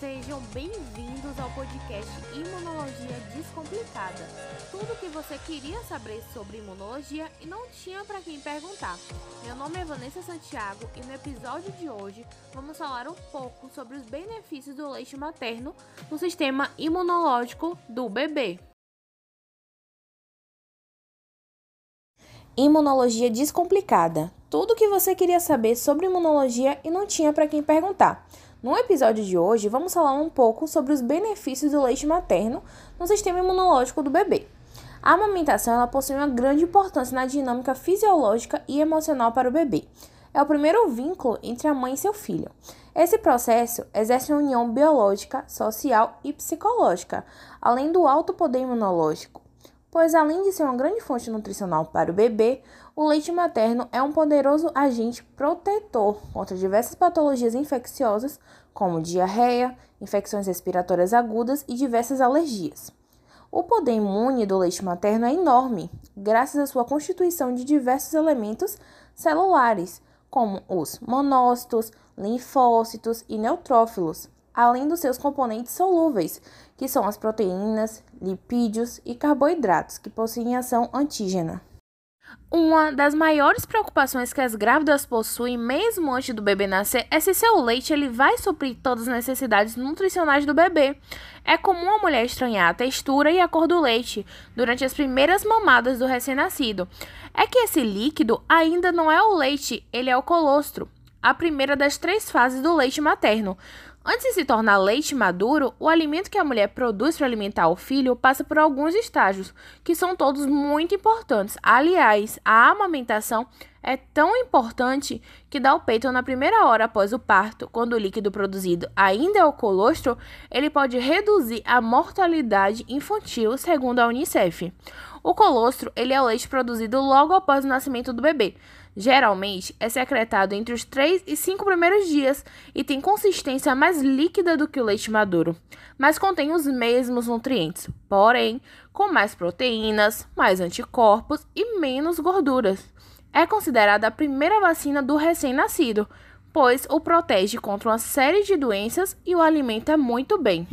Sejam bem-vindos ao podcast Imunologia Descomplicada. Tudo o que você queria saber sobre imunologia e não tinha para quem perguntar. Meu nome é Vanessa Santiago e no episódio de hoje vamos falar um pouco sobre os benefícios do leite materno no sistema imunológico do bebê. Imunologia Descomplicada. Tudo o que você queria saber sobre imunologia e não tinha para quem perguntar. No episódio de hoje, vamos falar um pouco sobre os benefícios do leite materno no sistema imunológico do bebê. A amamentação ela possui uma grande importância na dinâmica fisiológica e emocional para o bebê. É o primeiro vínculo entre a mãe e seu filho. Esse processo exerce uma união biológica, social e psicológica, além do alto poder imunológico pois além de ser uma grande fonte nutricional para o bebê, o leite materno é um poderoso agente protetor contra diversas patologias infecciosas, como diarreia, infecções respiratórias agudas e diversas alergias. O poder imune do leite materno é enorme, graças à sua constituição de diversos elementos celulares, como os monócitos, linfócitos e neutrófilos, além dos seus componentes solúveis, que são as proteínas, lipídios e carboidratos, que possuem ação antígena. Uma das maiores preocupações que as grávidas possuem, mesmo antes do bebê nascer, é se seu leite ele vai suprir todas as necessidades nutricionais do bebê. É comum a mulher estranhar a textura e a cor do leite durante as primeiras mamadas do recém-nascido. É que esse líquido ainda não é o leite, ele é o colostro, a primeira das três fases do leite materno. Antes de se tornar leite maduro, o alimento que a mulher produz para alimentar o filho passa por alguns estágios, que são todos muito importantes. Aliás, a amamentação é tão importante que dar o peito na primeira hora após o parto, quando o líquido produzido ainda é o colostro, ele pode reduzir a mortalidade infantil, segundo a Unicef. O colostro ele é o leite produzido logo após o nascimento do bebê. Geralmente é secretado entre os 3 e 5 primeiros dias e tem consistência mais líquida do que o leite maduro, mas contém os mesmos nutrientes, porém com mais proteínas, mais anticorpos e menos gorduras. É considerada a primeira vacina do recém-nascido, pois o protege contra uma série de doenças e o alimenta muito bem.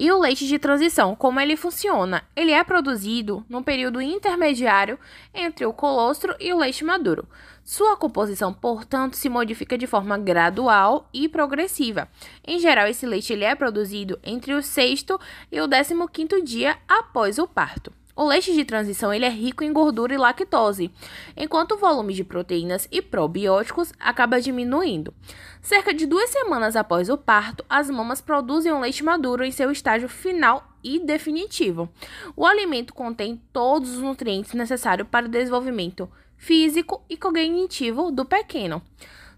E o leite de transição, como ele funciona? Ele é produzido num período intermediário entre o colostro e o leite maduro. Sua composição, portanto, se modifica de forma gradual e progressiva. Em geral, esse leite ele é produzido entre o sexto e o décimo quinto dia após o parto. O leite de transição ele é rico em gordura e lactose, enquanto o volume de proteínas e probióticos acaba diminuindo. Cerca de duas semanas após o parto, as mamas produzem o leite maduro em seu estágio final e definitivo. O alimento contém todos os nutrientes necessários para o desenvolvimento físico e cognitivo do pequeno.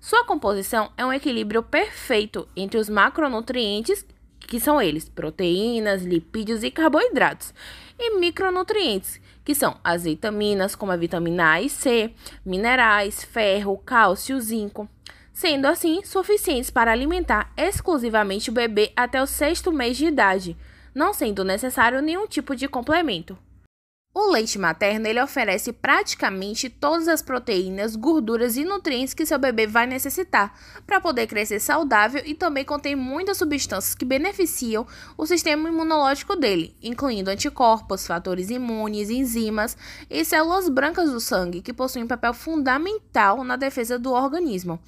Sua composição é um equilíbrio perfeito entre os macronutrientes que são eles proteínas, lipídios e carboidratos, e micronutrientes, que são as vitaminas, como a vitamina A e C, minerais, ferro, cálcio, zinco, sendo assim suficientes para alimentar exclusivamente o bebê até o sexto mês de idade, não sendo necessário nenhum tipo de complemento. O leite materno ele oferece praticamente todas as proteínas, gorduras e nutrientes que seu bebê vai necessitar para poder crescer saudável e também contém muitas substâncias que beneficiam o sistema imunológico dele, incluindo anticorpos, fatores imunes, enzimas e células brancas do sangue que possuem um papel fundamental na defesa do organismo,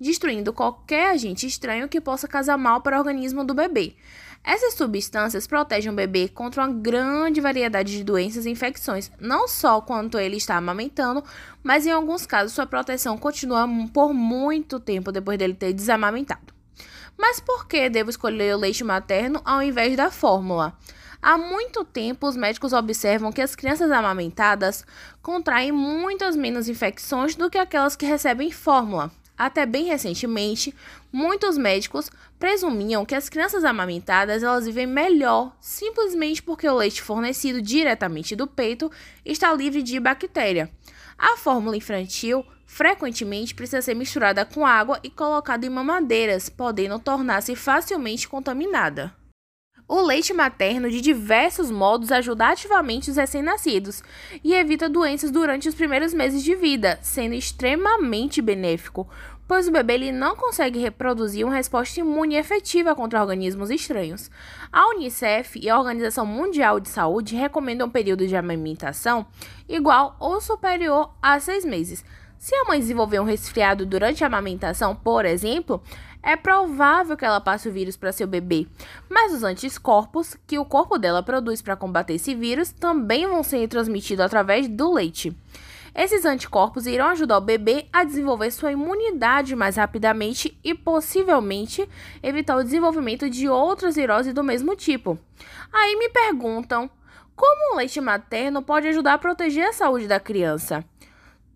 destruindo qualquer agente estranho que possa causar mal para o organismo do bebê. Essas substâncias protegem o bebê contra uma grande variedade de doenças e infecções, não só quando ele está amamentando, mas em alguns casos sua proteção continua por muito tempo depois dele ter desamamentado. Mas por que devo escolher o leite materno ao invés da fórmula? Há muito tempo, os médicos observam que as crianças amamentadas contraem muitas menos infecções do que aquelas que recebem fórmula. Até bem recentemente, muitos médicos presumiam que as crianças amamentadas elas vivem melhor simplesmente porque o leite fornecido diretamente do peito está livre de bactéria. A fórmula infantil frequentemente precisa ser misturada com água e colocada em mamadeiras, podendo tornar-se facilmente contaminada. O leite materno, de diversos modos, ajuda ativamente os recém-nascidos e evita doenças durante os primeiros meses de vida, sendo extremamente benéfico, pois o bebê ele não consegue reproduzir uma resposta imune efetiva contra organismos estranhos. A Unicef e a Organização Mundial de Saúde recomendam um período de amamentação igual ou superior a seis meses. Se a mãe desenvolver um resfriado durante a amamentação, por exemplo, é provável que ela passe o vírus para seu bebê, mas os anticorpos que o corpo dela produz para combater esse vírus também vão ser transmitidos através do leite. Esses anticorpos irão ajudar o bebê a desenvolver sua imunidade mais rapidamente e possivelmente evitar o desenvolvimento de outras viroses do mesmo tipo. Aí me perguntam: como o leite materno pode ajudar a proteger a saúde da criança?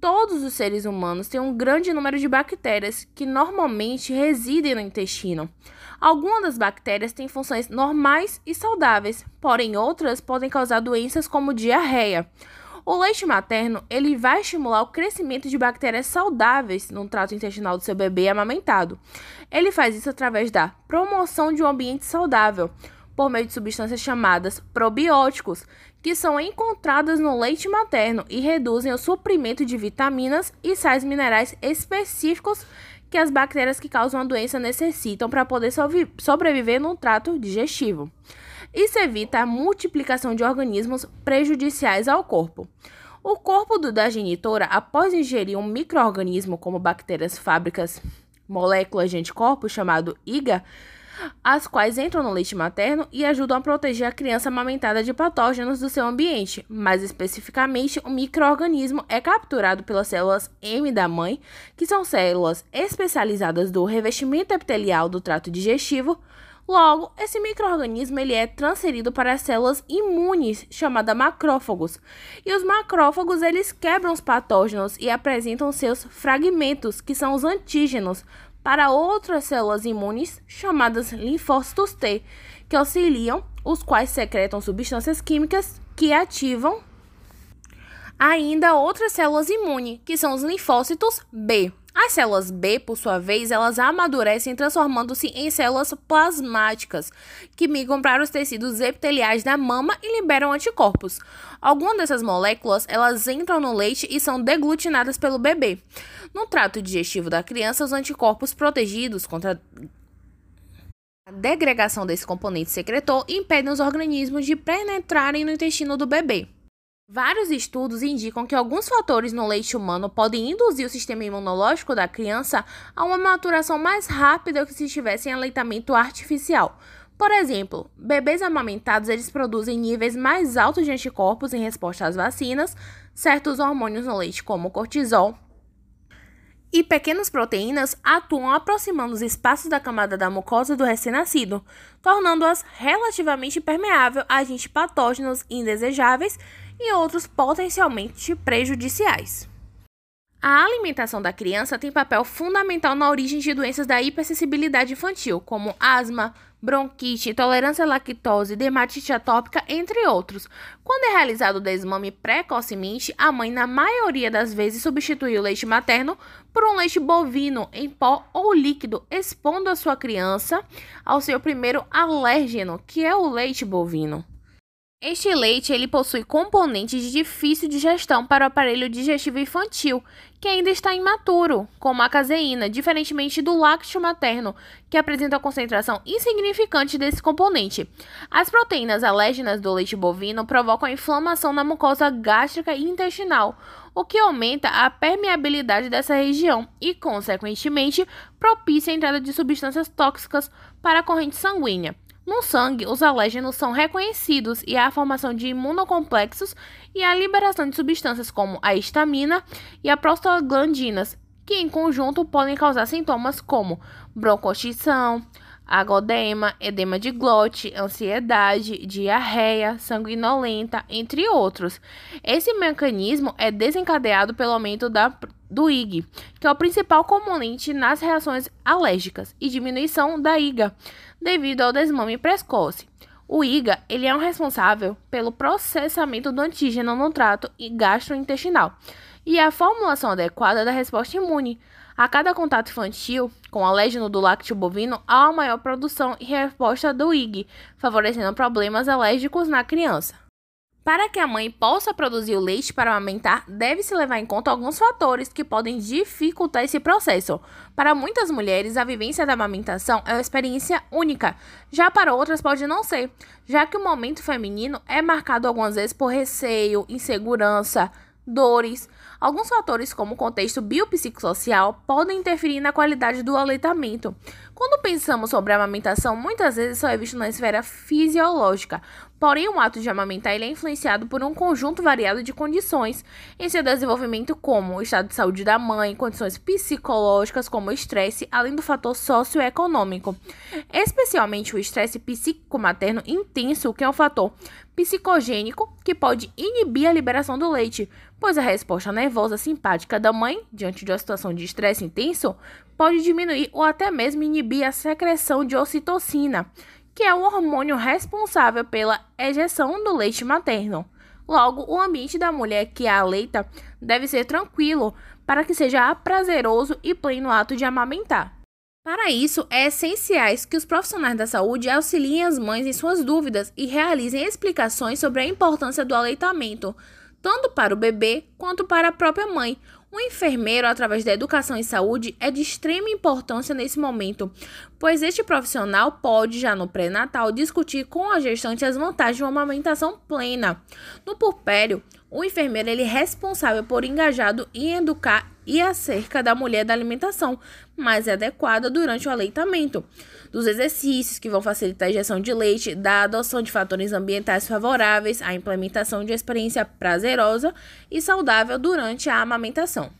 Todos os seres humanos têm um grande número de bactérias que normalmente residem no intestino. Algumas das bactérias têm funções normais e saudáveis, porém outras podem causar doenças como diarreia. O leite materno, ele vai estimular o crescimento de bactérias saudáveis no trato intestinal do seu bebê amamentado. Ele faz isso através da promoção de um ambiente saudável, por meio de substâncias chamadas probióticos, que são encontradas no leite materno e reduzem o suprimento de vitaminas e sais minerais específicos que as bactérias que causam a doença necessitam para poder sobreviver no trato digestivo. Isso evita a multiplicação de organismos prejudiciais ao corpo. O corpo da genitora, após ingerir um microorganismo como bactérias fábricas, moléculas de anticorpos chamado IGA, as quais entram no leite materno e ajudam a proteger a criança amamentada de patógenos do seu ambiente. Mais especificamente, o microorganismo é capturado pelas células M da mãe, que são células especializadas do revestimento epitelial do trato digestivo, Logo, esse microorganismo ele é transferido para as células imunes, chamadas macrófagos. E os macrófagos eles quebram os patógenos e apresentam seus fragmentos, que são os antígenos, para outras células imunes chamadas linfócitos T, que auxiliam, os quais secretam substâncias químicas que ativam ainda outras células imunes, que são os linfócitos B. As células B, por sua vez, elas amadurecem transformando-se em células plasmáticas, que migram para os tecidos epiteliais da mama e liberam anticorpos. Algumas dessas moléculas, elas entram no leite e são deglutinadas pelo bebê. No trato digestivo da criança, os anticorpos protegidos contra a degregação desse componente secretor impedem os organismos de penetrarem no intestino do bebê. Vários estudos indicam que alguns fatores no leite humano podem induzir o sistema imunológico da criança a uma maturação mais rápida que se estivesse em aleitamento artificial. Por exemplo, bebês amamentados eles produzem níveis mais altos de anticorpos em resposta às vacinas, certos hormônios no leite, como cortisol, e pequenas proteínas atuam aproximando os espaços da camada da mucosa do recém-nascido, tornando-as relativamente permeável a agentes patógenos indesejáveis e outros potencialmente prejudiciais. A alimentação da criança tem papel fundamental na origem de doenças da hipersensibilidade infantil, como asma, bronquite, intolerância à lactose, dermatite atópica, entre outros. Quando é realizado o desmame precocemente, a mãe, na maioria das vezes, substitui o leite materno por um leite bovino em pó ou líquido, expondo a sua criança ao seu primeiro alérgeno, que é o leite bovino. Este leite ele possui componentes de difícil digestão para o aparelho digestivo infantil, que ainda está imaturo, como a caseína, diferentemente do lácteo materno, que apresenta a concentração insignificante desse componente. As proteínas alérgenas do leite bovino provocam inflamação na mucosa gástrica e intestinal, o que aumenta a permeabilidade dessa região e, consequentemente, propicia a entrada de substâncias tóxicas para a corrente sanguínea. No sangue, os alérgenos são reconhecidos e há a formação de imunocomplexos e a liberação de substâncias como a histamina e a prostaglandinas, que em conjunto podem causar sintomas como broncostição, agodema, edema de glote, ansiedade, diarreia, sanguinolenta, entre outros. Esse mecanismo é desencadeado pelo aumento da do IG, que é o principal componente nas reações alérgicas, e diminuição da IGA, devido ao desmame precoce. O IGA ele é um responsável pelo processamento do antígeno no trato gastrointestinal e a formulação adequada da resposta imune. A cada contato infantil com alérgeno do lácteo bovino, há uma maior produção e resposta do IG, favorecendo problemas alérgicos na criança. Para que a mãe possa produzir o leite para amamentar, deve-se levar em conta alguns fatores que podem dificultar esse processo. Para muitas mulheres, a vivência da amamentação é uma experiência única, já para outras pode não ser, já que o momento feminino é marcado algumas vezes por receio, insegurança, dores. Alguns fatores, como o contexto biopsicossocial, podem interferir na qualidade do aleitamento. Quando pensamos sobre a amamentação, muitas vezes só é visto na esfera fisiológica, Porém, o ato de amamentar é influenciado por um conjunto variado de condições em seu desenvolvimento, como o estado de saúde da mãe, condições psicológicas, como o estresse, além do fator socioeconômico. Especialmente o estresse psíquico-materno intenso, que é um fator psicogênico que pode inibir a liberação do leite, pois a resposta nervosa simpática da mãe, diante de uma situação de estresse intenso, pode diminuir ou até mesmo inibir a secreção de ocitocina que é o hormônio responsável pela ejeção do leite materno. Logo, o ambiente da mulher que a aleita deve ser tranquilo para que seja prazeroso e pleno ato de amamentar. Para isso, é essencial que os profissionais da saúde auxiliem as mães em suas dúvidas e realizem explicações sobre a importância do aleitamento, tanto para o bebê quanto para a própria mãe, um enfermeiro, através da educação em saúde, é de extrema importância nesse momento, pois este profissional pode, já no pré-natal, discutir com a gestante as vantagens de uma amamentação plena. No purpério, o enfermeiro ele é responsável por engajado em educar e acerca da mulher da alimentação mais adequada durante o aleitamento, dos exercícios que vão facilitar a injeção de leite, da adoção de fatores ambientais favoráveis, a implementação de experiência prazerosa e saudável durante a amamentação.